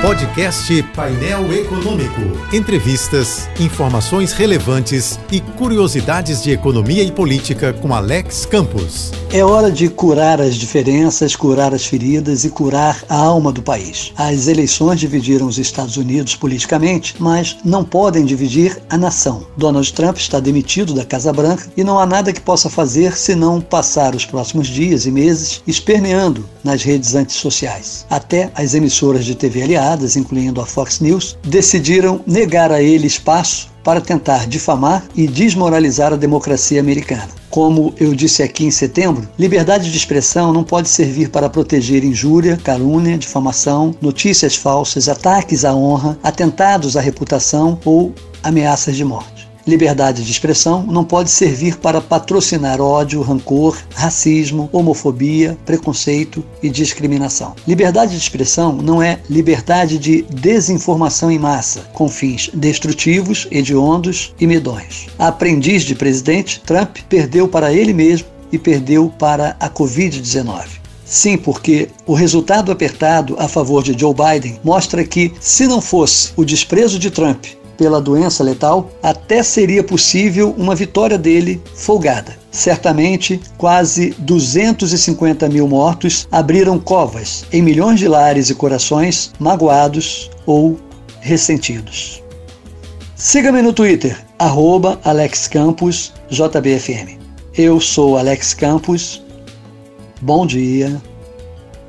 Podcast Painel Econômico. Entrevistas, informações relevantes e curiosidades de economia e política com Alex Campos. É hora de curar as diferenças, curar as feridas e curar a alma do país. As eleições dividiram os Estados Unidos politicamente, mas não podem dividir a nação. Donald Trump está demitido da Casa Branca e não há nada que possa fazer senão passar os próximos dias e meses esperneando nas redes antissociais. Até as emissoras de TV aliadas incluindo a Fox News, decidiram negar a ele espaço para tentar difamar e desmoralizar a democracia americana. Como eu disse aqui em setembro, liberdade de expressão não pode servir para proteger injúria, calúnia, difamação, notícias falsas, ataques à honra, atentados à reputação ou ameaças de morte. Liberdade de expressão não pode servir para patrocinar ódio, rancor, racismo, homofobia, preconceito e discriminação. Liberdade de expressão não é liberdade de desinformação em massa, com fins destrutivos, hediondos e medonhos. A aprendiz de presidente, Trump perdeu para ele mesmo e perdeu para a Covid-19. Sim, porque o resultado apertado a favor de Joe Biden mostra que, se não fosse o desprezo de Trump pela doença letal, até seria possível uma vitória dele folgada. Certamente, quase 250 mil mortos abriram covas em milhões de lares e corações magoados ou ressentidos. Siga-me no Twitter, arroba AlexCamposJBFM. Eu sou Alex Campos. Bom dia